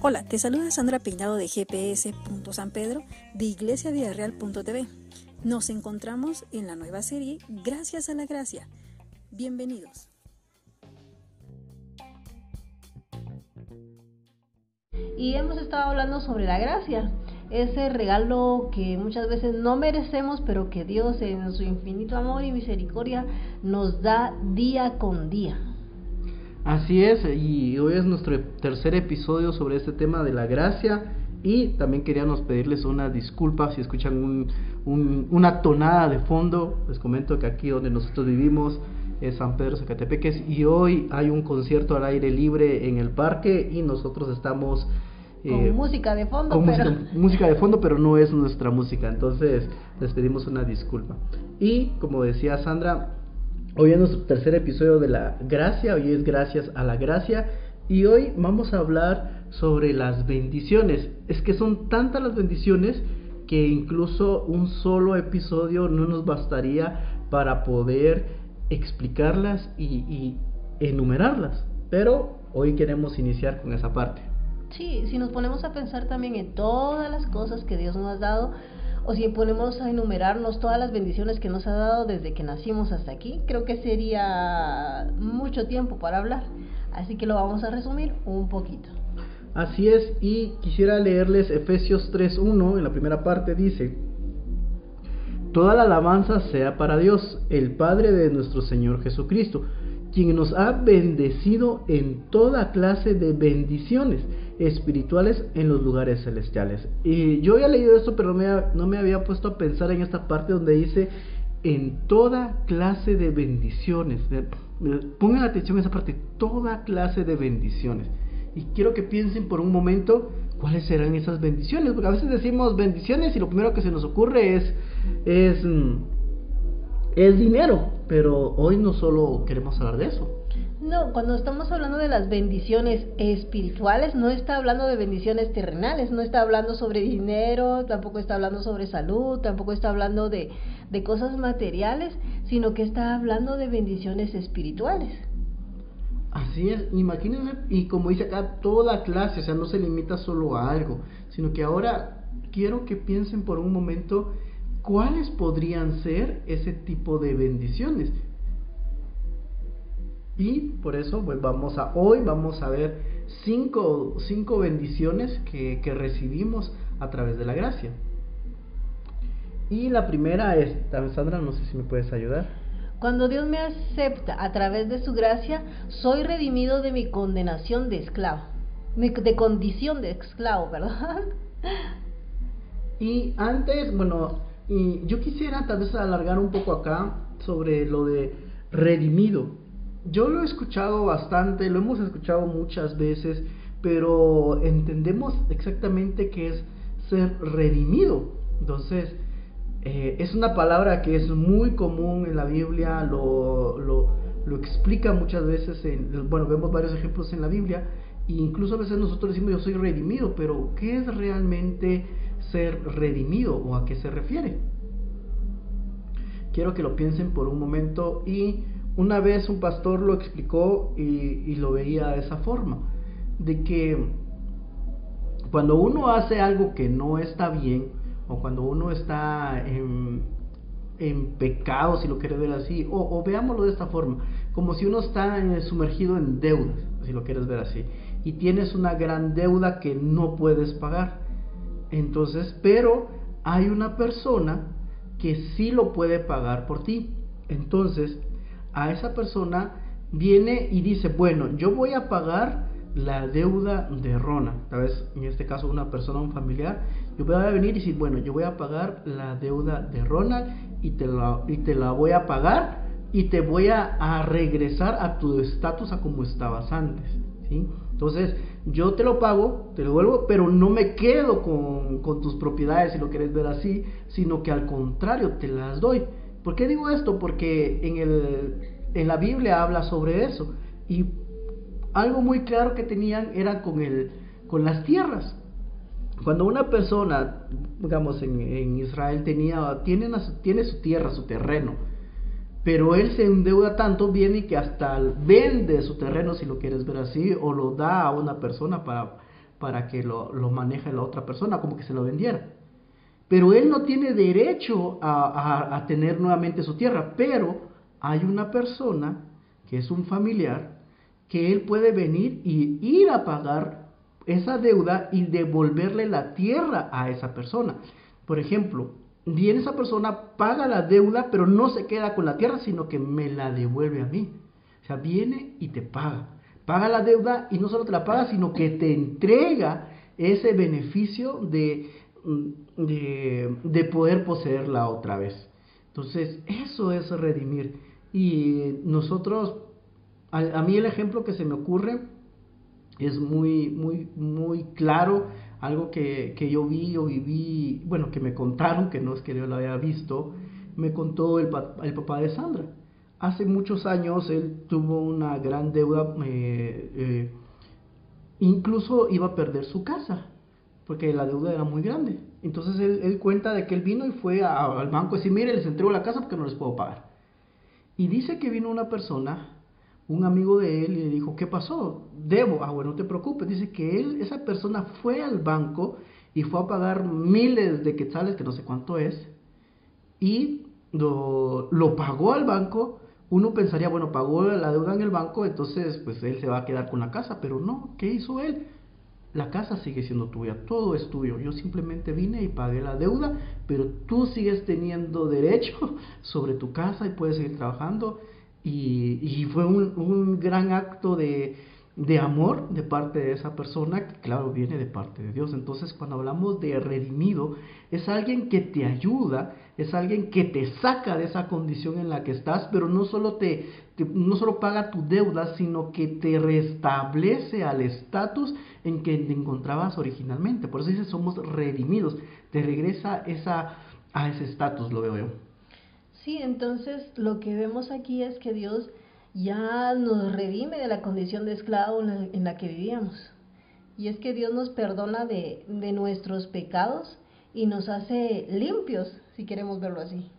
Hola, te saluda Sandra Peinado de San Pedro de iglesiavidareal.tv. Nos encontramos en la nueva serie Gracias a la Gracia. Bienvenidos. Y hemos estado hablando sobre la gracia, ese regalo que muchas veces no merecemos, pero que Dios en su infinito amor y misericordia nos da día con día. Así es, y hoy es nuestro tercer episodio sobre este tema de la gracia y también queríamos pedirles una disculpa si escuchan una tonada de fondo. Les comento que aquí donde nosotros vivimos es San Pedro Zacatepeques y hoy hay un concierto al aire libre en el parque y nosotros estamos... con eh, música de fondo, con pero... música, música de fondo, pero no es nuestra música, entonces les pedimos una disculpa. Y como decía Sandra, Hoy es nuestro tercer episodio de la gracia, hoy es gracias a la gracia y hoy vamos a hablar sobre las bendiciones. Es que son tantas las bendiciones que incluso un solo episodio no nos bastaría para poder explicarlas y, enumerarlas. Pero hoy queremos iniciar con esa parte. Sí, si nos ponemos a pensar también en todas las cosas que Dios nos ha dado, o si ponemos a enumerarnos todas las bendiciones que nos ha dado desde que nacimos hasta aquí, creo que sería mucho tiempo para hablar. Así que lo vamos a resumir un poquito. Así es, y quisiera leerles Efesios 3.1, en la primera parte dice, Toda la alabanza sea para Dios, el Padre de nuestro Señor Jesucristo, quien nos ha bendecido en toda clase de bendiciones espirituales en los lugares celestiales. Y yo había leído esto, pero no me, había puesto a pensar en esta parte donde dice en toda clase de bendiciones. Pongan atención a esa parte, toda clase de bendiciones. Y quiero que piensen por un momento cuáles serán esas bendiciones, porque a veces decimos bendiciones y lo primero que se nos ocurre es, es, mm, es dinero, pero hoy no solo queremos hablar de eso. No, cuando estamos hablando de las bendiciones espirituales, no está hablando de bendiciones terrenales, no está hablando sobre dinero, tampoco está hablando sobre salud, tampoco está hablando de, de cosas materiales, sino que está hablando de bendiciones espirituales. Así es, imagínense, y como dice acá, toda clase, o sea, no se limita solo a algo, sino que ahora quiero que piensen por un momento cuáles podrían ser ese tipo de bendiciones. Y por eso, pues vamos a hoy vamos a ver cinco, cinco bendiciones que, que recibimos a través de la gracia. Y la primera es, Sandra, no sé si me puedes ayudar. Cuando Dios me acepta a través de su gracia, soy redimido de mi condenación de esclavo. De condición de esclavo, ¿verdad? Y antes, bueno, y yo quisiera tal vez alargar un poco acá sobre lo de redimido yo lo he escuchado bastante, lo hemos escuchado muchas veces, pero entendemos exactamente qué es ser redimido. Entonces, eh, es una palabra que es muy común en la Biblia, lo, lo, lo explica muchas veces, en, bueno, vemos varios ejemplos en la Biblia, e incluso a veces nosotros decimos yo soy redimido, pero ¿qué es realmente ser redimido o a qué se refiere? Quiero que lo piensen por un momento y una vez un pastor lo explicó y, lo veía de esa forma, de que cuando uno hace algo que no está bien, o cuando uno está en, pecado, si lo quieres ver así, o, veámoslo de esta forma, como si uno está sumergido en deudas, si lo quieres ver así, y tienes una gran deuda que no puedes pagar. Entonces, pero hay una persona que sí lo puede pagar por ti. Entonces, a esa persona viene y dice, bueno, yo voy a pagar la deuda de Rona, tal vez en este caso una persona, un familiar, yo voy a venir y decir, bueno, yo voy a pagar la deuda de Ronald y te la, y te la voy a pagar y te voy a, regresar a tu estatus a como estabas antes, ¿sí? Entonces, yo te lo pago, te lo devuelvo, pero no me quedo con, con tus propiedades, si lo quieres ver así, sino que al contrario, te las doy. ¿Por qué digo esto? Porque en, el, en la Biblia habla sobre eso. Y algo muy claro que tenían era con, el, con las tierras. Cuando una persona, digamos, en, Israel tenía, tiene, tiene su tierra, su terreno, pero él se endeuda tanto, viene y que hasta vende su terreno, si lo quieres ver así, o lo da a una persona para, para que lo, lo maneje la otra persona, como que se lo vendiera. Pero él no tiene derecho a, a tener nuevamente su tierra, pero hay una persona que es un familiar que él puede venir y ir a pagar esa deuda y devolverle la tierra a esa persona. Por ejemplo, viene esa persona, paga la deuda, pero no se queda con la tierra, sino que me la devuelve a mí. O sea, viene y te paga. Paga la deuda y no solo te la paga, sino que te entrega ese beneficio de, de, de poder poseerla otra vez. Entonces, eso es redimir. Y nosotros, a mí el ejemplo que se me ocurre es muy, muy, muy claro algo que, que, yo vi o viví, bueno, que me contaron, que no es que yo lo haya visto, me contó el, el papá de Sandra. Hace muchos años él tuvo una gran deuda, eh, eh, incluso iba a perder su casa, porque la deuda era muy grande. Entonces él, él cuenta de que él vino y fue al banco y decir, mire, les entrego la casa porque no les puedo pagar. Y dice que vino una persona un amigo de él le dijo, ¿qué pasó? Debo. Ah, bueno, no te preocupes. Dice que él, esa persona fue al banco y fue a pagar miles de quetzales, que no sé cuánto es, y lo, lo pagó al banco. Uno pensaría, bueno, pagó la deuda en el banco, entonces pues él se va a quedar con la casa, pero no, ¿qué hizo él? La casa sigue siendo tuya, todo es tuyo. Yo simplemente vine y pagué la deuda, pero tú sigues teniendo derecho sobre tu casa y puedes seguir trabajando y, fue un, un gran acto de, de, amor de parte de esa persona, que claro viene de parte de Dios. Entonces cuando hablamos de redimido, es alguien que te ayuda, es alguien que te saca de esa condición en la que estás, pero no solo, te, no solo paga tu deuda, sino que te restablece al estatus en que te encontrabas originalmente. Por eso dice somos redimidos, te regresa esa, a ese estatus, lo veo yo. Sí, entonces lo que vemos aquí es que Dios ya nos redime de la condición de esclavo en la, que vivíamos. Y es que Dios nos perdona de, de, nuestros pecados y nos hace limpios, si queremos verlo así.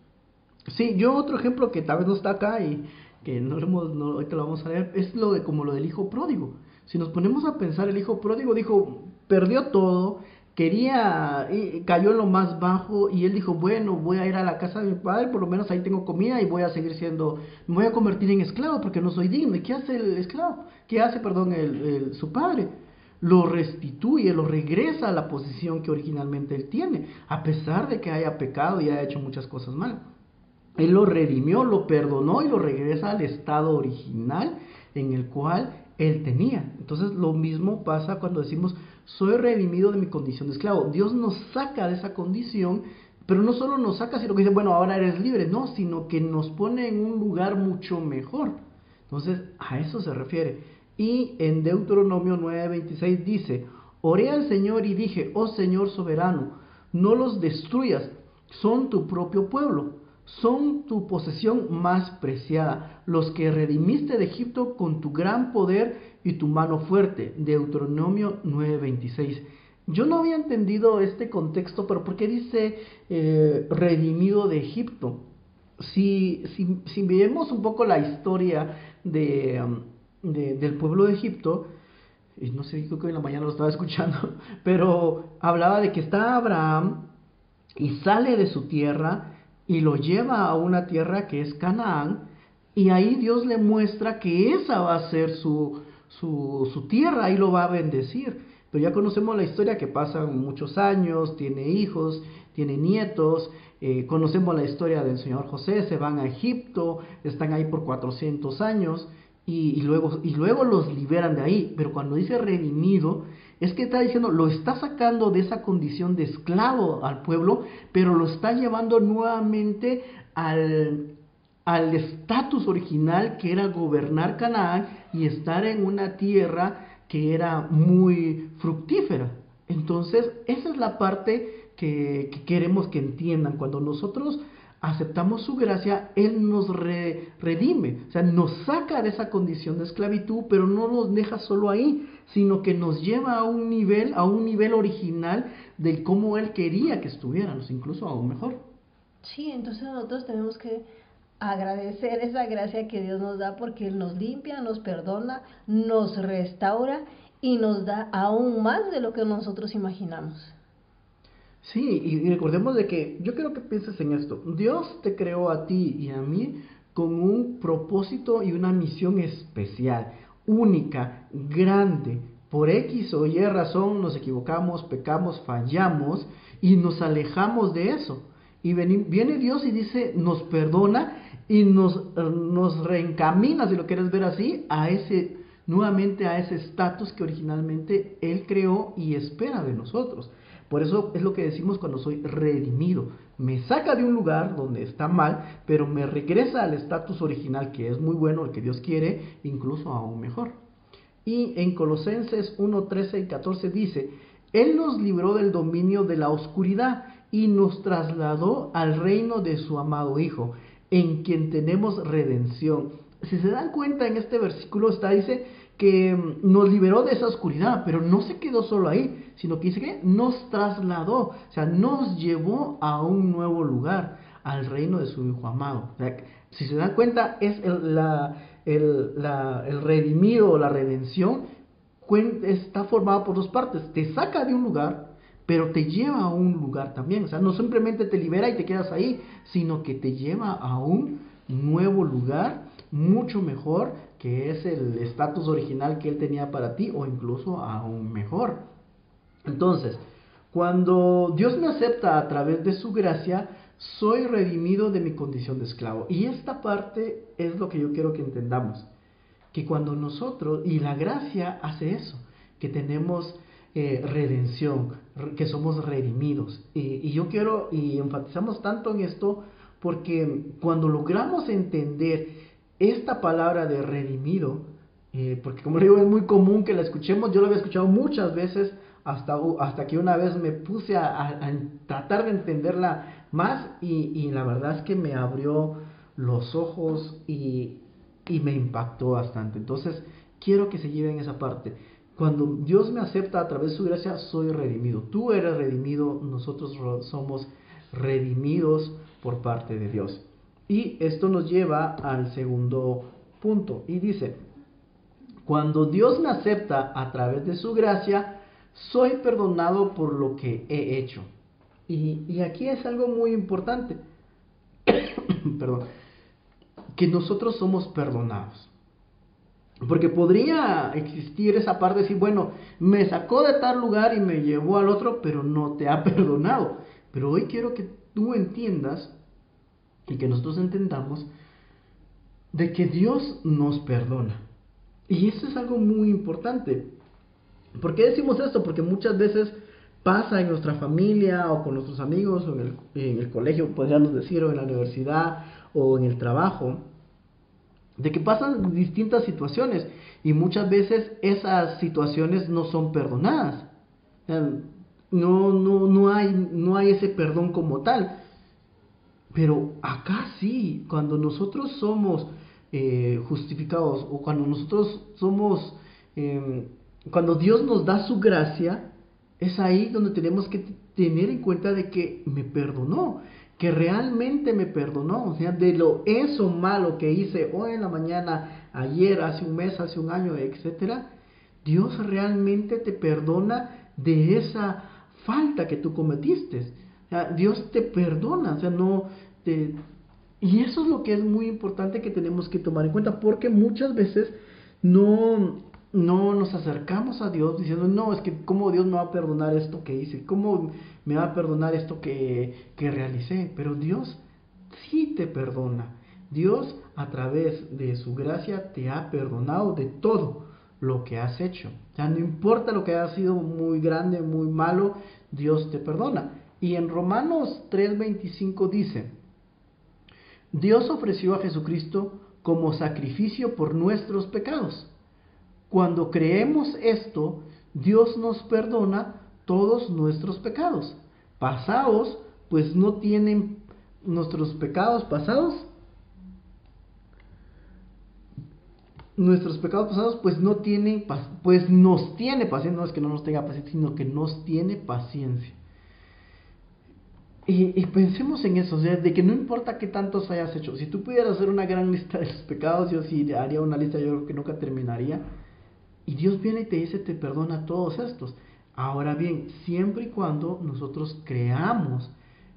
Sí, yo otro ejemplo que tal vez no está acá y que no, hemos, no lo vamos a ver, es lo de como lo del hijo pródigo. Si nos ponemos a pensar, el hijo pródigo dijo, perdió todo, quería, cayó en lo más bajo y él dijo, bueno, voy a ir a la casa de mi padre, por lo menos ahí tengo comida y voy a seguir siendo, me voy a convertir en esclavo porque no soy digno. ¿Y qué hace el esclavo? ¿Qué hace, perdón, el, su padre? Lo restituye, lo regresa a la posición que originalmente él tiene, a pesar de que haya pecado y haya hecho muchas cosas mal. Él lo redimió, lo perdonó y lo regresa al estado original en el cual él tenía. Entonces lo mismo pasa cuando decimos, soy redimido de mi condición de esclavo. Dios nos saca de esa condición, pero no solo nos saca, sino que dice, bueno, ahora eres libre, no, sino que nos pone en un lugar mucho mejor. Entonces, a eso se refiere. Y en Deuteronomio 9:26 dice, oré al Señor y dije, oh Señor soberano, no los destruyas, son tu propio pueblo, son tu posesión más preciada, los que redimiste de Egipto con tu gran poder y tu mano fuerte. Deuteronomio 9:26. Yo no había entendido este contexto, pero ¿por qué dice eh, redimido de Egipto? Si, si, si, vemos un poco la historia de, um, del pueblo de Egipto, no sé, creo que en la mañana lo estaba escuchando, pero hablaba de que está Abraham y sale de su tierra y lo lleva a una tierra que es Canaán, y ahí Dios le muestra que esa va a ser su, su, su tierra, ahí lo va a bendecir. Pero ya conocemos la historia que pasan muchos años, tiene hijos, tiene nietos, eh, conocemos la historia del Señor José, se van a Egipto, están ahí por 400 años y, luego, y luego los liberan de ahí. Pero cuando dice redimido, es que está diciendo, lo está sacando de esa condición de esclavo al pueblo, pero lo está llevando nuevamente al, al estatus original que era gobernar Canaán y estar en una tierra que era muy fructífera. Entonces, esa es la parte que, queremos que entiendan. Cuando nosotros aceptamos su gracia, Él nos redime, o sea, nos saca de esa condición de esclavitud, pero no nos deja solo ahí, sino que nos lleva a un nivel, a un nivel original de cómo Él quería que estuviéramos, incluso aún mejor. Sí, entonces nosotros tenemos que agradecer esa gracia que Dios nos da porque Él nos limpia, nos perdona, nos restaura y nos da aún más de lo que nosotros imaginamos. Sí, y recordemos de que yo quiero que pienses en esto. Dios te creó a ti y a mí con un propósito y una misión especial, única, grande. Por X o Y razón nos equivocamos, pecamos, fallamos y nos alejamos de eso. Y viene Dios y dice, nos perdona y nos, nos reencamina, si lo quieres ver así, a ese, nuevamente a ese estatus que originalmente Él creó y espera de nosotros. Por eso es lo que decimos cuando soy redimido. Me saca de un lugar donde está mal, pero me regresa al estatus original que es muy bueno, el que Dios quiere, incluso aún mejor. Y en Colosenses 1, 13 y 14 dice, Él nos libró del dominio de la oscuridad y nos trasladó al reino de su amado Hijo, en quien tenemos redención. Si se dan cuenta en este versículo está dice que nos liberó de esa oscuridad, pero no se quedó solo ahí, sino que dice que nos trasladó, o sea, nos llevó a un nuevo lugar, al reino de su Hijo amado. si se dan cuenta, es el, la, el, la, el redimido o la redención está formado por dos partes. Te saca de un lugar, pero te lleva a un lugar también. O sea, no simplemente te libera y te quedas ahí, sino que te lleva a un nuevo lugar mucho mejor que es el estatus original que él tenía para ti o incluso aún mejor. Entonces, cuando Dios me acepta a través de su gracia, soy redimido de mi condición de esclavo. Y esta parte es lo que yo quiero que entendamos. Que cuando nosotros, y la gracia hace eso, que tenemos eh, redención, que somos redimidos. Y, y yo quiero, y enfatizamos tanto en esto, porque cuando logramos entender esta palabra de redimido, eh, porque como digo, es muy común que la escuchemos, yo la había escuchado muchas veces, hasta, hasta que una vez me puse a, tratar de entenderla más y, la verdad es que me abrió los ojos y, y me impactó bastante. Entonces, quiero que se lleven esa parte. Cuando Dios me acepta a través de su gracia, soy redimido. Tú eres redimido, nosotros somos redimidos por parte de Dios. Y esto nos lleva al segundo punto. Y dice, cuando Dios me acepta a través de su gracia, soy perdonado por lo que he hecho. Y, aquí es algo muy importante. Perdón. Que nosotros somos perdonados. Porque podría existir esa parte de decir, bueno, me sacó de tal lugar y me llevó al otro, pero no te ha perdonado. Pero hoy quiero que tú entiendas y que nosotros entendamos de que Dios nos perdona. Y eso es algo muy importante. ¿Por qué decimos esto? Porque muchas veces pasa en nuestra familia o con nuestros amigos o en el, en el colegio, podríamos decir, o en la universidad o en el trabajo, de que pasan distintas situaciones y muchas veces esas situaciones no son perdonadas. No, no, no, hay, no hay ese perdón como tal. Pero acá sí, cuando nosotros somos eh, justificados o cuando nosotros somos, em, cuando Dios nos da su gracia, es ahí donde tenemos que tener en cuenta de que me perdonó, que realmente me perdonó, o sea, de lo eso malo que hice hoy en la mañana, ayer, hace un mes, hace un año, etcétera, Dios realmente te perdona de esa falta que tú cometiste. Dios te perdona, o sea, no... Te... Y eso es lo que es muy importante que tenemos que tomar en cuenta, porque muchas veces no, no nos acercamos a Dios diciendo, no, es que cómo Dios me va a perdonar esto que hice, cómo me va a perdonar esto que, que realicé, pero Dios sí te perdona. Dios a través de su gracia te ha perdonado de todo lo que has hecho. Ya no importa lo que haya sido muy grande, muy malo, Dios te perdona. Y en Romanos 3:25 dice, Dios ofreció a Jesucristo como sacrificio por nuestros pecados. Cuando creemos esto, Dios nos perdona todos nuestros pecados. Pasados, pues no tienen nuestros pecados pasados. Nuestros pecados pasados, pues no tienen, pues nos tiene paciencia, no es que no nos tenga paciencia, sino que nos tiene paciencia. Y, pensemos en eso, o sea, de que no importa qué tantos hayas hecho, si tú pudieras hacer una gran lista de tus pecados, yo sí haría una lista, yo creo que nunca terminaría. Y Dios viene y te dice, te perdona todos estos. Ahora bien, siempre y cuando nosotros creamos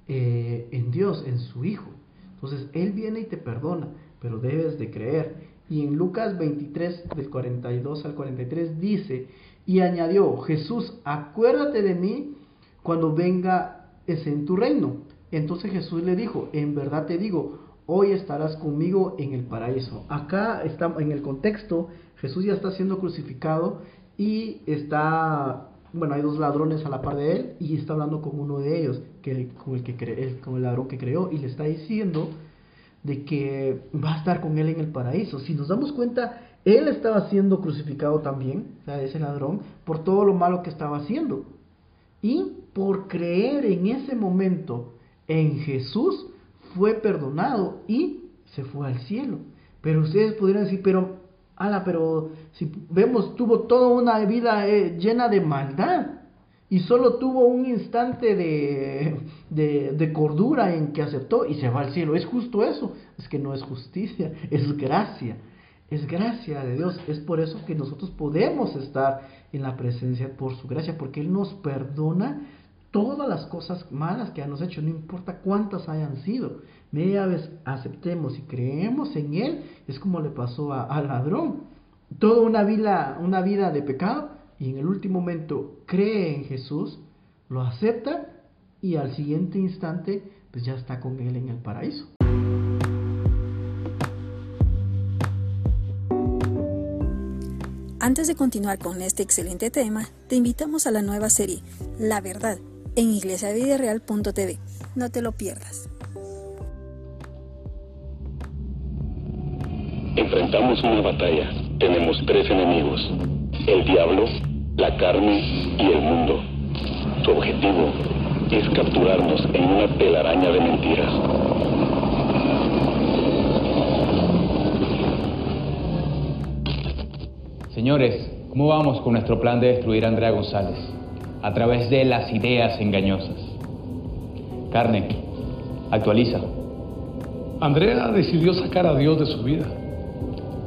eh, en Dios, en su Hijo. Entonces, Él viene y te perdona, pero debes de creer. Y en Lucas 23, del 42 al 43, dice, y añadió, Jesús, acuérdate de mí cuando venga es en tu reino. Entonces Jesús le dijo, en verdad te digo, hoy estarás conmigo en el paraíso. Acá está en el contexto, Jesús ya está siendo crucificado y está, bueno, hay dos ladrones a la par de él y está hablando con uno de ellos, que, con, el que cre, con el ladrón que creó, y le está diciendo de que va a estar con él en el paraíso. Si nos damos cuenta, él estaba siendo crucificado también, o sea, ese ladrón, por todo lo malo que estaba haciendo. Y por creer en ese momento en Jesús, fue perdonado y se fue al cielo. Pero ustedes podrían decir, pero, ala, pero si vemos, tuvo toda una vida eh, llena de maldad y solo tuvo un instante de, de, cordura en que aceptó y se va al cielo. ¿Es justo eso? Es que no es justicia, es gracia. Es gracia de Dios. Es por eso que nosotros podemos estar en la presencia por su gracia, porque Él nos perdona todas las cosas malas que hemos hecho, no importa cuántas hayan sido. Media vez aceptemos y creemos en Él, es como le pasó al ladrón. Toda una vida, una vida de pecado y en el último momento cree en Jesús, lo acepta y al siguiente instante pues ya está con Él en el paraíso. Antes de continuar con este excelente tema, te invitamos a la nueva serie La Verdad en iglesiavidereal.tv. No te lo pierdas. Enfrentamos una batalla. Tenemos tres enemigos. El diablo, la carne y el mundo. Su objetivo es capturarnos en una telaraña de mentiras. Señores, ¿cómo vamos con nuestro plan de destruir a Andrea González? a través de las ideas engañosas. Carne, actualiza. Andrea decidió sacar a Dios de su vida.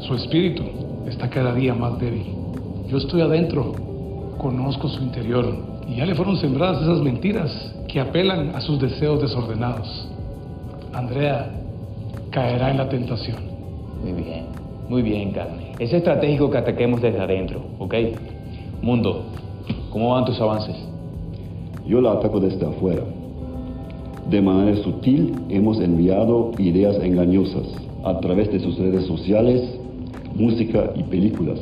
Su espíritu está cada día más débil. Yo estoy adentro, conozco su interior y ya le fueron sembradas esas mentiras que apelan a sus deseos desordenados. Andrea caerá en la tentación. Muy bien, muy bien, Carne. Es estratégico que ataquemos desde adentro, ¿ok? Mundo, ¿Cómo van tus avances? Yo la ataco desde afuera. De manera sutil hemos enviado ideas engañosas a través de sus redes sociales, música y películas.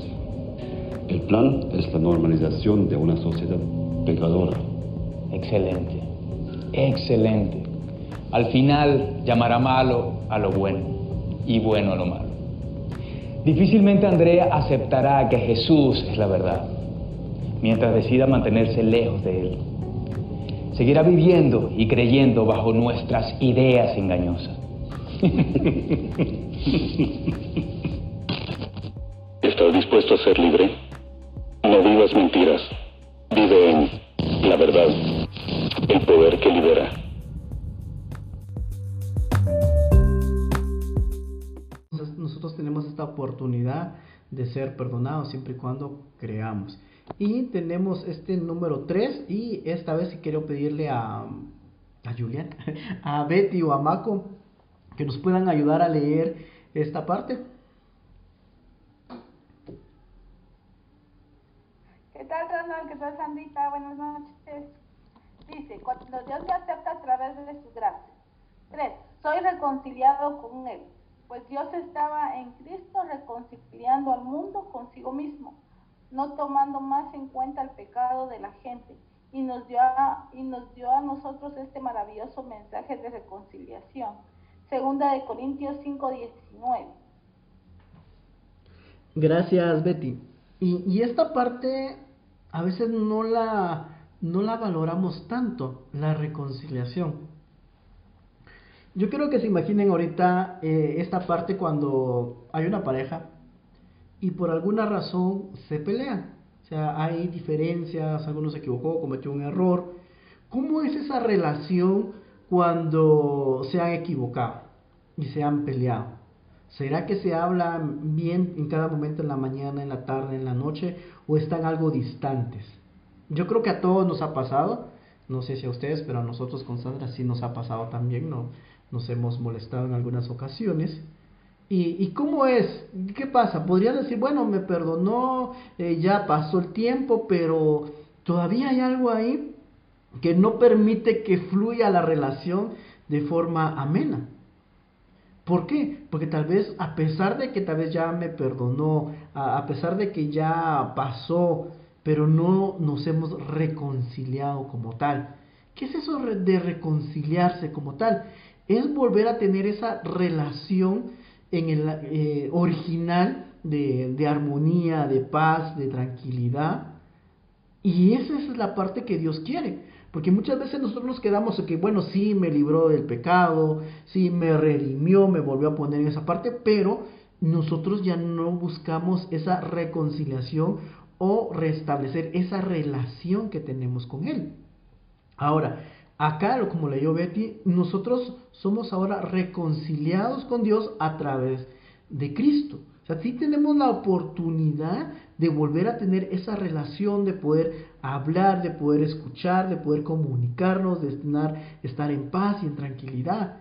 El plan es la normalización de una sociedad pecadora. Excelente, excelente. Al final llamará malo a lo bueno y bueno a lo malo. Difícilmente Andrea aceptará que Jesús es la verdad mientras decida mantenerse lejos de Él. Seguirá viviendo y creyendo bajo nuestras ideas engañosas. ¿Estás dispuesto a ser libre? No vivas mentiras. Oportunidad de ser perdonados siempre y cuando creamos. Y tenemos este número 3 y esta vez quiero pedirle a, a Julián, a Betty o a Mako que nos puedan ayudar a leer esta parte. ¿Qué tal, Ronald? ¿Qué tal, Sandita? Buenas noches. Dice, cuando Dios me acepta a través de su gracia. 3. Soy reconciliado con Él, pues Dios estaba en Cristo reconciliando al mundo consigo mismo no tomando más en cuenta el pecado de la gente, y nos dio a, y nos dio a nosotros este maravilloso mensaje de reconciliación. Segunda de Corintios 5:19. Gracias, Betty. Y, y, esta parte a veces no la, no la valoramos tanto, la reconciliación. Yo quiero que se imaginen ahorita eh, esta parte cuando hay una pareja y por alguna razón se pelean. O sea, hay diferencias, alguno se equivocó, cometió un error. ¿Cómo es esa relación cuando se han equivocado y se han peleado? ¿Será que se habla bien en cada momento, en la mañana, en la tarde, en la noche, o están algo distantes? Yo creo que a todos nos ha pasado, no sé si a ustedes, pero a nosotros con Sandra sí nos ha pasado también, ¿no? Nos hemos molestado en algunas ocasiones. ¿Y, cómo es? ¿Qué pasa? Podría decir, bueno, me perdonó, eh, ya pasó el tiempo, pero todavía hay algo ahí que no permite que fluya la relación de forma amena. ¿Por qué? Porque tal vez a pesar de que tal vez ya me perdonó, a, pesar de que ya pasó, pero no nos hemos reconciliado como tal. ¿Qué es eso de reconciliarse como tal? Es volver a tener esa relación en el eh, original de, armonía, de paz, de tranquilidad. Y esa es la parte que Dios quiere. Porque muchas veces nosotros nos quedamos que, bueno, sí me libró del pecado, sí me redimió, me volvió a poner en esa parte, pero nosotros ya no buscamos esa reconciliación o restablecer esa relación que tenemos con Él. Ahora, acá, como leyó Betty, nosotros somos ahora reconciliados con Dios a través de Cristo. O sea, sí tenemos la oportunidad de volver a tener esa relación, de poder hablar, de poder escuchar, de poder comunicarnos, de estar, en paz y en tranquilidad.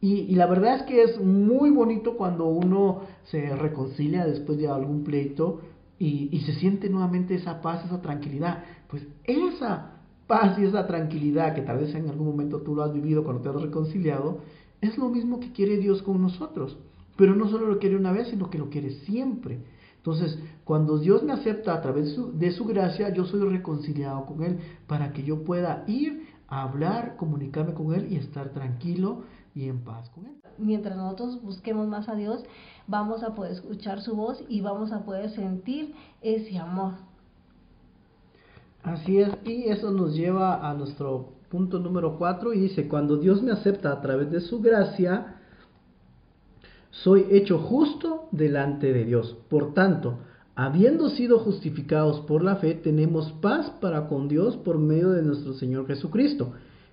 Y, la verdad es que es muy bonito cuando uno se reconcilia después de algún pleito y se siente nuevamente esa paz, esa tranquilidad. Pues esa paz y esa tranquilidad que tal vez en algún momento tú lo has vivido cuando te has reconciliado, es lo mismo que quiere Dios con nosotros. Pero no solo lo quiere una vez, sino que lo quiere siempre. Entonces, cuando Dios me acepta a través de su, gracia, yo soy reconciliado con Él para que yo pueda ir a hablar, comunicarme con Él y estar tranquilo y en paz con Él. Mientras nosotros busquemos más a Dios, vamos a poder escuchar su voz y vamos a poder sentir ese amor. Así es, y eso nos lleva a nuestro punto número 4 y dice, cuando Dios me acepta a través de su gracia, soy hecho justo delante de Dios. Por tanto, habiendo sido justificados por la fe, tenemos paz para con Dios por medio de nuestro Señor Jesucristo.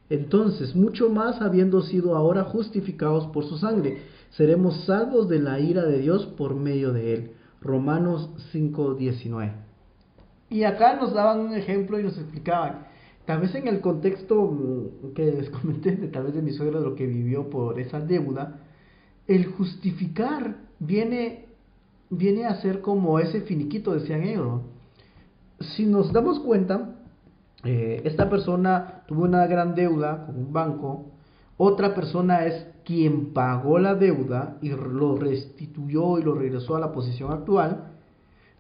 Entonces, mucho más habiendo sido ahora justificados por su sangre, seremos salvos de la ira de Dios por medio de él. Romanos 5:19. Y acá nos daban un ejemplo y nos explicaban, tal vez en el contexto mm, que les comenté, de, tal vez de mi suegra, de lo que vivió por esa deuda, el justificar viene, viene a ser como ese finiquito, decían ellos. Si nos damos cuenta, eh, esta persona tuvo una gran deuda con un banco, otra persona es quien pagó la deuda y lo restituyó y lo regresó a la posición actual.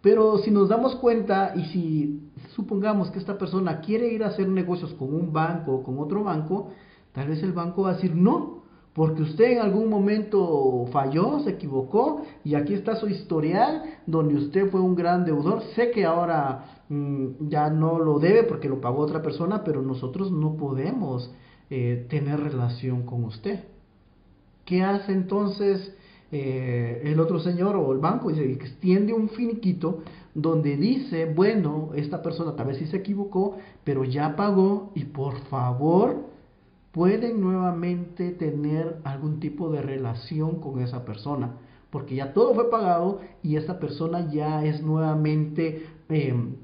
Pero si nos damos cuenta y si supongamos que esta persona quiere ir a hacer negocios con un banco o con otro banco, tal vez el banco va a decir no, porque usted en algún momento falló, se equivocó y aquí está su historial donde usted fue un gran deudor. Sé que ahora mm, ya no lo debe porque lo pagó otra persona, pero nosotros no podemos eh, tener relación con usted. ¿Qué hace entonces eh, el otro señor o el banco? Extiende un finiquito donde dice, bueno, esta persona tal vez sí se equivocó, pero ya pagó y por favor pueden nuevamente tener algún tipo de relación con esa persona, porque ya todo fue pagado y esa persona ya es nuevamente em,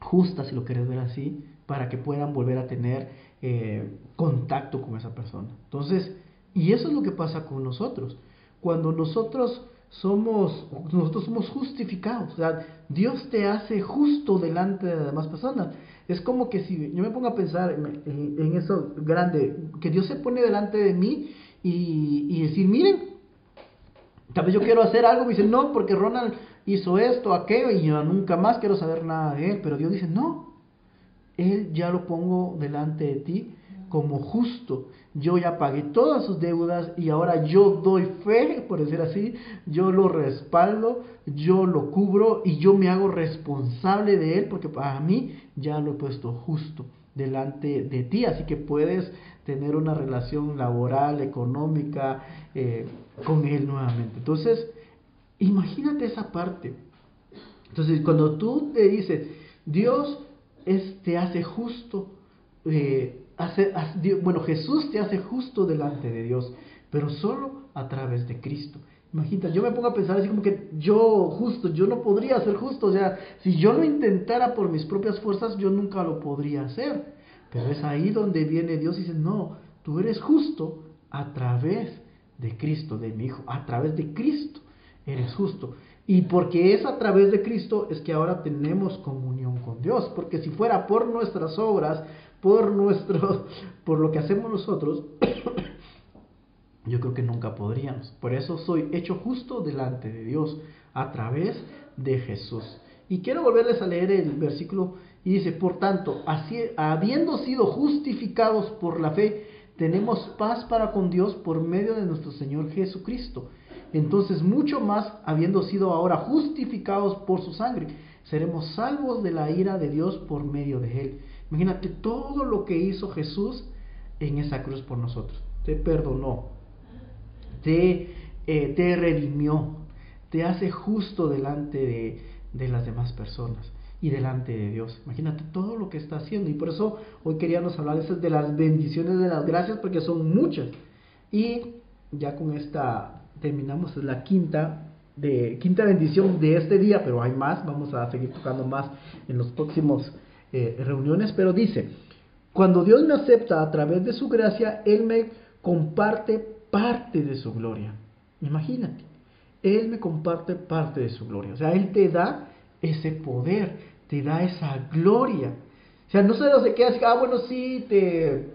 justa, si lo quieres ver así, para que puedan volver a tener eh, contacto con esa persona. Entonces, y eso es lo que pasa con nosotros. Cuando nosotros somos, nosotros somos justificados, Dios te hace justo delante de las demás personas. Es como que si yo me pongo a pensar en, eso grande, que Dios se pone delante de mí y, decir, miren, tal vez yo quiero hacer algo, me dice, no, porque Ronald hizo esto, aquello, y yo nunca más quiero saber nada de él, pero Dios dice, no, él ya lo pongo delante de ti como justo. Yo ya pagué todas sus deudas y ahora yo doy fe, por decir así, yo lo respaldo, yo lo cubro y yo me hago responsable de él porque para mí ya lo he puesto justo delante de ti. Así que puedes tener una relación laboral, económica eh, con él nuevamente. Entonces, imagínate esa parte. Entonces, cuando tú te dices, Dios te hace justo, eh, bueno, Jesús te hace justo delante de Dios, pero solo a través de Cristo. Imagínate, yo me pongo a pensar así como que yo justo, yo no podría ser justo, o sea, si yo lo intentara por mis propias fuerzas, yo nunca lo podría hacer. Pero es ahí donde viene Dios y dice, no, tú eres justo a través de Cristo, de mi Hijo, a través de Cristo eres justo. Y porque es a través de Cristo es que ahora tenemos comunión con Dios, porque si fuera por nuestras obras, por nuestro, por lo que hacemos nosotros, yo creo que nunca podríamos. Por eso soy hecho justo delante de Dios a través de Jesús. Y quiero volverles a leer el versículo y dice, por tanto, habiendo sido justificados por la fe, tenemos paz para con Dios por medio de nuestro Señor Jesucristo. Entonces, mucho más, habiendo sido ahora justificados por su sangre, seremos salvos de la ira de Dios por medio de él. Imagínate todo lo que hizo Jesús en esa cruz por nosotros. Te perdonó, te, eh, te redimió, te hace justo delante de, de las demás personas y delante de Dios. Imagínate todo lo que está haciendo. Y por eso hoy queríamos hablar de las bendiciones de las gracias, porque son muchas. Y ya con esta terminamos la quinta de quinta bendición de este día, pero hay más, vamos a seguir tocando más en los próximos eh, reuniones, pero dice, cuando Dios me acepta a través de su gracia, Él me comparte parte de su gloria. Imagínate, Él me comparte parte de su gloria. O sea, Él te da ese poder, te da esa gloria. O sea, no solo se queda así, ah, bueno, sí, te,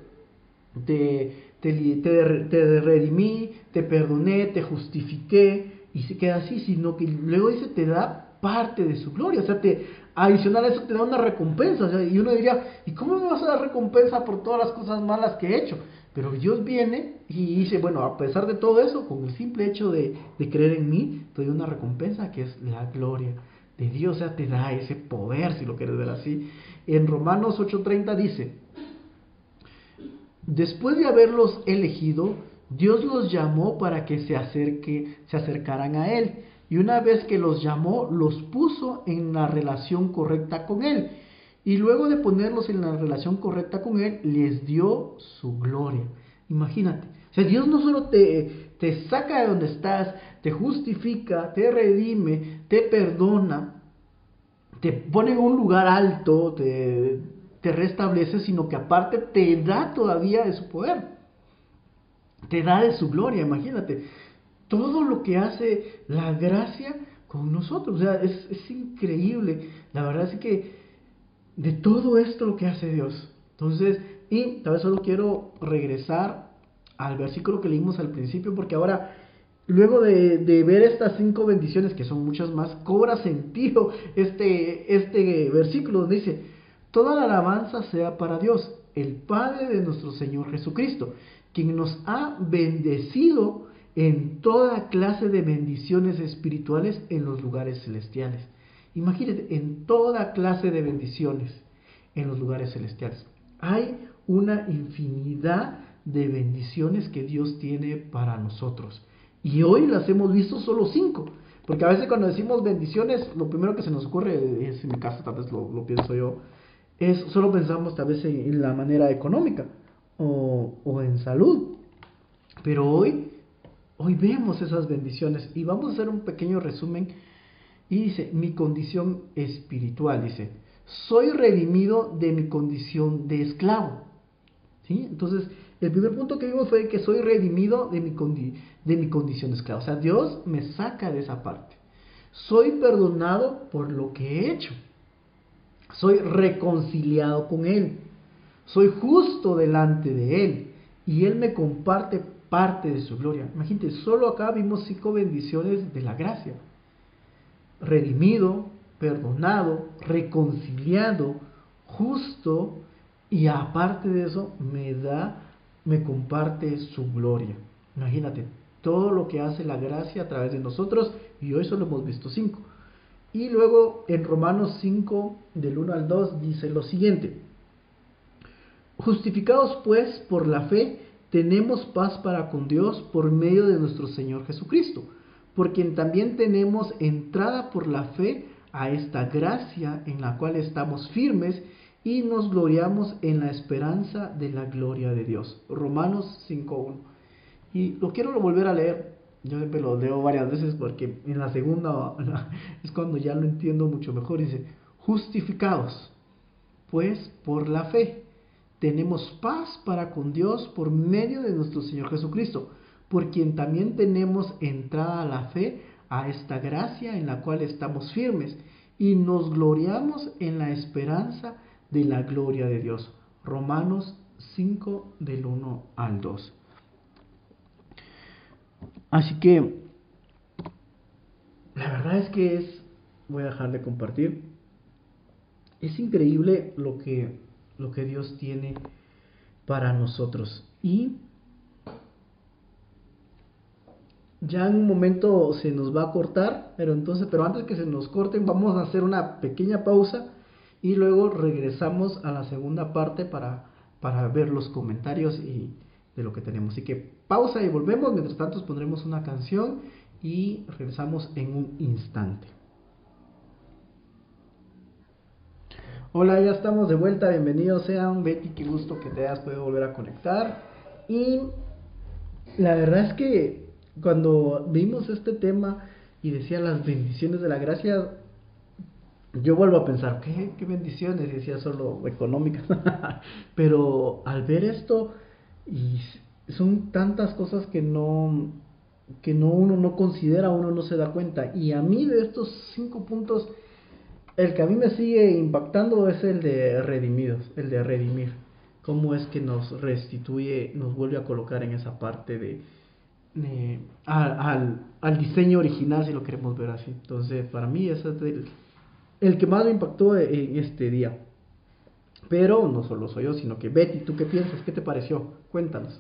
te, te, redimí, te perdoné, te justifiqué, y se queda así, sino que luego dice, te da parte de su gloria. O sea, te, adicional a eso te da una recompensa. Y uno diría, ¿y cómo me vas a dar recompensa por todas las cosas malas que he hecho? Pero Dios viene y dice, bueno, a pesar de todo eso, con el simple hecho de, creer en mí, te doy una recompensa que es la gloria de Dios, o sea, te da ese poder, si lo quieres ver así. En Romanos 8:30 dice, después de haberlos elegido, Dios los llamó para que se, acerque, se acercaran a Él. Y una vez que los llamó, los puso en la relación correcta con Él. Y luego de ponerlos en la relación correcta con Él, les dio su gloria. Imagínate. O sea, Dios no solo te, te saca de donde estás, te justifica, te redime, te perdona, te pone en un lugar alto, te, te restablece, sino que aparte te da todavía de su poder. Te da de su gloria, imagínate. Todo lo que hace la gracia con nosotros. O sea, es, es increíble. La verdad es que de todo esto lo que hace Dios. Entonces, y tal vez solo quiero regresar al versículo que leímos al principio, porque ahora, luego de, ver estas cinco bendiciones, que son muchas más, cobra sentido este, este versículo donde dice, toda la alabanza sea para Dios, el Padre de nuestro Señor Jesucristo, quien nos ha bendecido en toda clase de bendiciones espirituales en los lugares celestiales. Imagínate, en toda clase de bendiciones en los lugares celestiales. Hay una infinidad de bendiciones que Dios tiene para nosotros. Y hoy las hemos visto solo cinco. Porque a veces cuando decimos bendiciones, lo primero que se nos ocurre, es en mi caso tal vez lo, pienso yo, es solo pensamos tal vez en, la manera económica o, o, en salud. Pero hoy, hoy vemos esas bendiciones y vamos a hacer un pequeño resumen y dice, mi condición espiritual, dice, soy redimido de mi condición de esclavo. ¿Sí? Entonces, el primer punto que vimos fue que soy redimido de mi, de mi condición de esclavo. O sea, Dios me saca de esa parte. Soy perdonado por lo que he hecho. Soy reconciliado con Él. Soy justo delante de Él. Y Él me comparte parte de su gloria. Imagínate, solo acá vimos cinco bendiciones de la gracia redimido, perdonado, reconciliado, justo y aparte de eso me da, me comparte su gloria. Imagínate, todo lo que hace la gracia a través de nosotros y hoy solo hemos visto cinco. Y luego en Romanos 5 del 1 al 2 dice lo siguiente. Justificados pues por la fe, tenemos paz para con Dios por medio de nuestro Señor Jesucristo por quien también tenemos entrada por la fe a esta gracia en la cual estamos firmes y nos gloriamos en la esperanza de la gloria de Dios. Romanos 5.1. Y lo quiero volver a leer. Yo siempre lo leo varias veces porque en la segunda es cuando ya lo entiendo mucho mejor. Dice, justificados, pues por la fe, tenemos paz para con Dios por medio de nuestro Señor Jesucristo, por quien también tenemos entrada a la fe a esta gracia en la cual estamos firmes y nos gloriamos en la esperanza de la gloria de Dios. Romanos 5 del 1 al 2. Así que la verdad es que es, voy a dejar de compartir, es increíble lo que, lo que Dios tiene para nosotros. Y ya en un momento se nos va a cortar, pero entonces, pero antes que se nos corten, vamos a hacer una pequeña pausa y luego regresamos a la segunda parte para, para ver los comentarios y de lo que tenemos. Así que pausa y volvemos, mientras tanto pondremos una canción y regresamos en un instante. Hola, ya estamos de vuelta, bienvenidos sean Betty, qué gusto que te hayas podido volver a conectar. Y la verdad es que cuando vimos este tema y decía las bendiciones de la gracia, yo vuelvo a pensar, ¿qué, bendiciones? Decía solo económicas. Pero al ver esto, y son tantas cosas que no, que no uno no considera, uno no se da cuenta. Y a mí de estos cinco puntos, el que a mí me sigue impactando es el de redimidos, el de redimir. Cómo es que nos restituye, nos vuelve a colocar en esa parte de, eh, al, al, diseño original, si lo queremos ver así. Entonces, para mí, ese es el, el que más me impactó en este día. Pero no solo soy yo, sino que Betty, ¿tú qué piensas? ¿Qué te pareció? Cuéntanos.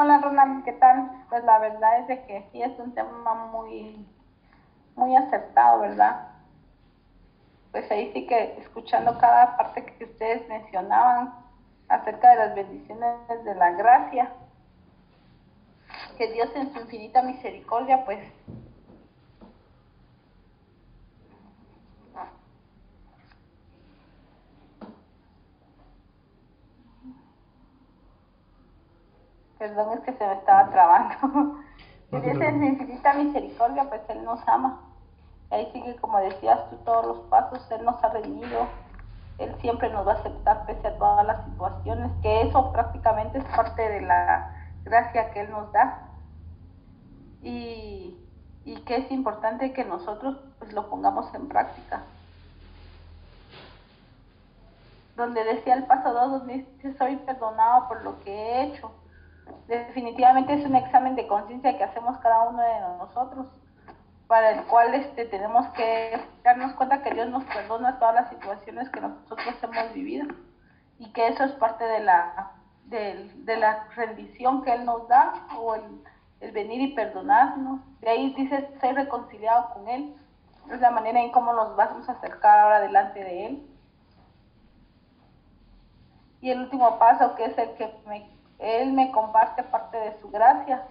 Hola Ronald, ¿qué tal? Pues la verdad es de que sí es un tema muy, muy acertado, ¿verdad? Pues ahí sí que escuchando cada parte que ustedes mencionaban acerca de las bendiciones de la gracia, que Dios en su infinita misericordia pues Perdón, es que se me estaba trabando. que Dios infinita misericordia, pues Él nos ama. Ahí sigue, como decías tú, todos los pasos. Él nos ha redimido. Él siempre nos va a aceptar pese a todas las situaciones. Que eso prácticamente es parte de la gracia que Él nos da. Y, y que es importante que nosotros pues lo pongamos en práctica. Donde decía el paso 2, donde dice, soy perdonado por lo que he hecho definitivamente es un examen de conciencia que hacemos cada uno de nosotros, para el cual este, tenemos que darnos cuenta que Dios nos perdona todas las situaciones que nosotros hemos vivido y que eso es parte de la, de, de la rendición que Él nos da o el, el, venir y perdonarnos. De ahí dice ser reconciliado con Él. Es la manera en cómo nos vamos a acercar ahora delante de Él. Y el último paso, que es el que me él me comparte parte de su gracia.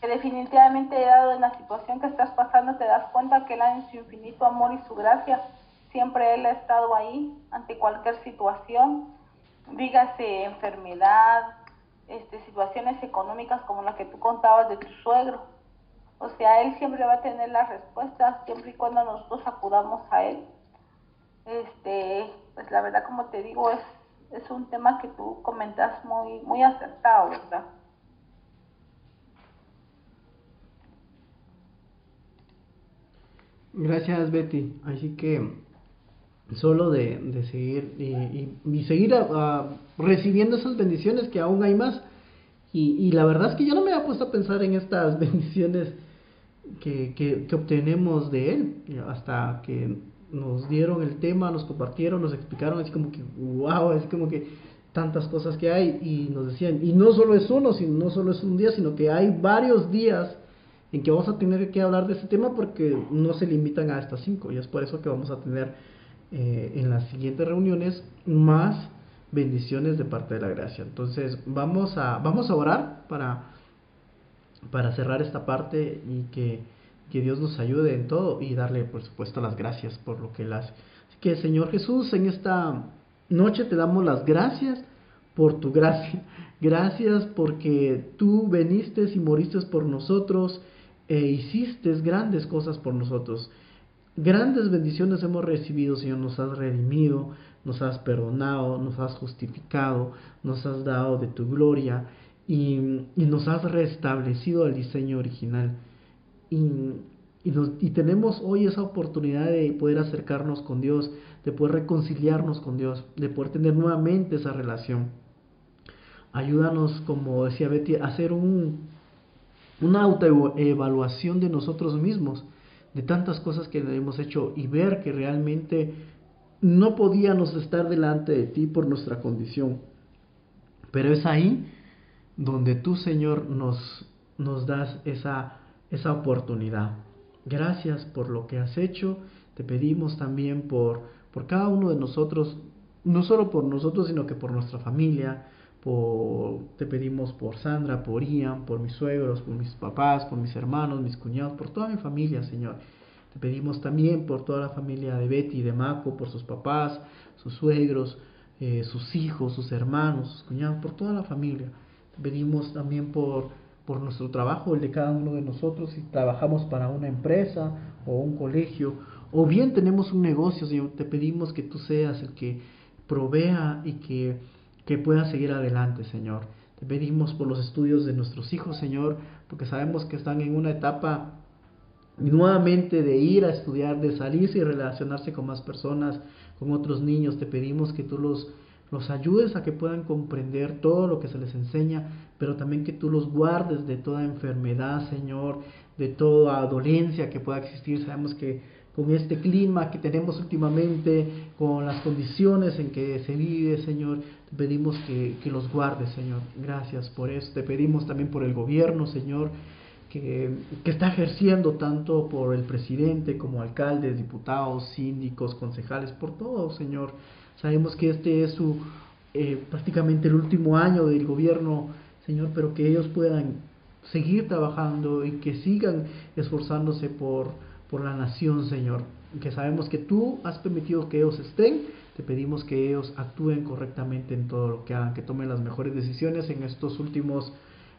Que definitivamente dado en la situación que estás pasando, te das cuenta que Él en su infinito amor y su gracia, siempre Él ha estado ahí ante cualquier situación, dígase enfermedad, este, situaciones económicas como la que tú contabas de tu suegro. O sea, Él siempre va a tener las respuestas, siempre y cuando nosotros acudamos a Él. Este, pues la verdad, como te digo, es es un tema que tú comentas muy, muy acertado, ¿verdad? Gracias, Betty. Así que solo de, de seguir y, y, seguir recibiendo esas bendiciones que aún hay más. Y, y, la verdad es que yo no me había puesto a pensar en estas bendiciones que, que, que obtenemos de Él hasta que nos dieron el tema, nos compartieron, nos explicaron, así como que, wow, es como que tantas cosas que hay y nos decían, y no solo es uno, sino, no solo es un día, sino que hay varios días en que vamos a tener que hablar de este tema porque no se limitan a estas cinco y es por eso que vamos a tener eh, en las siguientes reuniones más bendiciones de parte de la gracia. Entonces vamos a, vamos a orar para, para cerrar esta parte y que, que Dios nos ayude en todo y darle por supuesto las gracias por lo que Él hace. Así que Señor Jesús, en esta noche te damos las gracias por tu gracia. Gracias porque tú veniste y moriste por nosotros e hiciste grandes cosas por nosotros. Grandes bendiciones hemos recibido, Señor, nos has redimido, nos has perdonado, nos has justificado, nos has dado de tu gloria y, nos has restablecido al diseño original. Y, y, tenemos hoy esa oportunidad de poder acercarnos con Dios, de poder reconciliarnos con Dios, de poder tener nuevamente esa relación. Ayúdanos, como decía Betty, a hacer un, una autoevaluación de nosotros mismos, de tantas cosas que hemos hecho y ver que realmente no podíamos estar delante de ti por nuestra condición. Pero es ahí donde tú, Señor, nos, nos das esa, esa oportunidad. Gracias por lo que has hecho. Te pedimos también por, por cada uno de nosotros, no solo por nosotros, sino que por nuestra familia, te pedimos por Sandra, por Ian, por mis suegros, por mis papás, por mis hermanos, mis cuñados, por toda mi familia, Señor. Te pedimos también por toda la familia de Betty y de Maco, por sus papás, sus suegros, eh, sus hijos, sus hermanos, sus cuñados, por toda la familia. Te pedimos también por, por nuestro trabajo, el de cada uno de nosotros, si trabajamos para una empresa o un colegio, o bien tenemos un negocio, Señor, te pedimos que tú seas el que provea y que que pueda seguir adelante, Señor. Te pedimos por los estudios de nuestros hijos, Señor, porque sabemos que están en una etapa nuevamente de ir a estudiar, de salirse y relacionarse con más personas, con otros niños. Te pedimos que tú los, los ayudes a que puedan comprender todo lo que se les enseña, pero también que tú los guardes de toda enfermedad, Señor, de toda dolencia que pueda existir. Sabemos que con este clima que tenemos últimamente, con las condiciones en que se vive, Señor, te pedimos que, los guardes, Señor. Gracias por eso. Te pedimos también por el gobierno, Señor, que, que está ejerciendo tanto por el presidente como alcaldes, diputados, síndicos, concejales, por todo, Señor. Sabemos que este es su eh, prácticamente el último año del gobierno, Señor, pero que ellos puedan seguir trabajando y que sigan esforzándose por, por la nación, Señor. Que sabemos que tú has permitido que ellos estén te pedimos que ellos actúen correctamente en todo lo que hagan, que tomen las mejores decisiones en estos últimos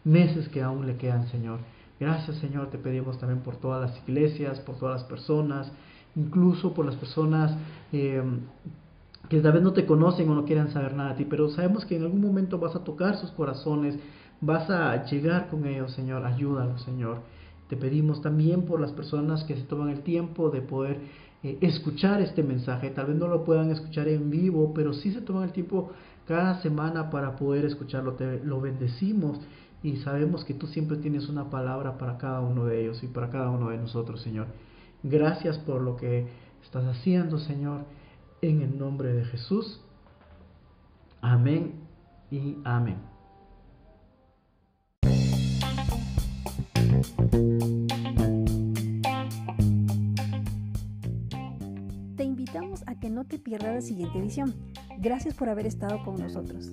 meses que aún le quedan, Señor. Gracias, Señor, te pedimos también por todas las iglesias, por todas las personas, incluso por las personas eh, que tal vez no te conocen o no quieran saber nada de ti, pero sabemos que en algún momento vas a tocar sus corazones, vas a llegar con ellos, Señor. Ayúdalos, Señor. Te pedimos también por las personas que se toman el tiempo de poder eh, escuchar este mensaje. Tal vez no lo puedan escuchar en vivo, pero sí se toman el tiempo cada semana para poder escucharlo. Te lo bendecimos y sabemos que tú siempre tienes una palabra para cada uno de ellos y para cada uno de nosotros, Señor. Gracias por lo que estás haciendo, Señor, en el nombre de Jesús. Amén y amén. Te invitamos a que no te pierdas la siguiente edición. Gracias por haber estado con nosotros.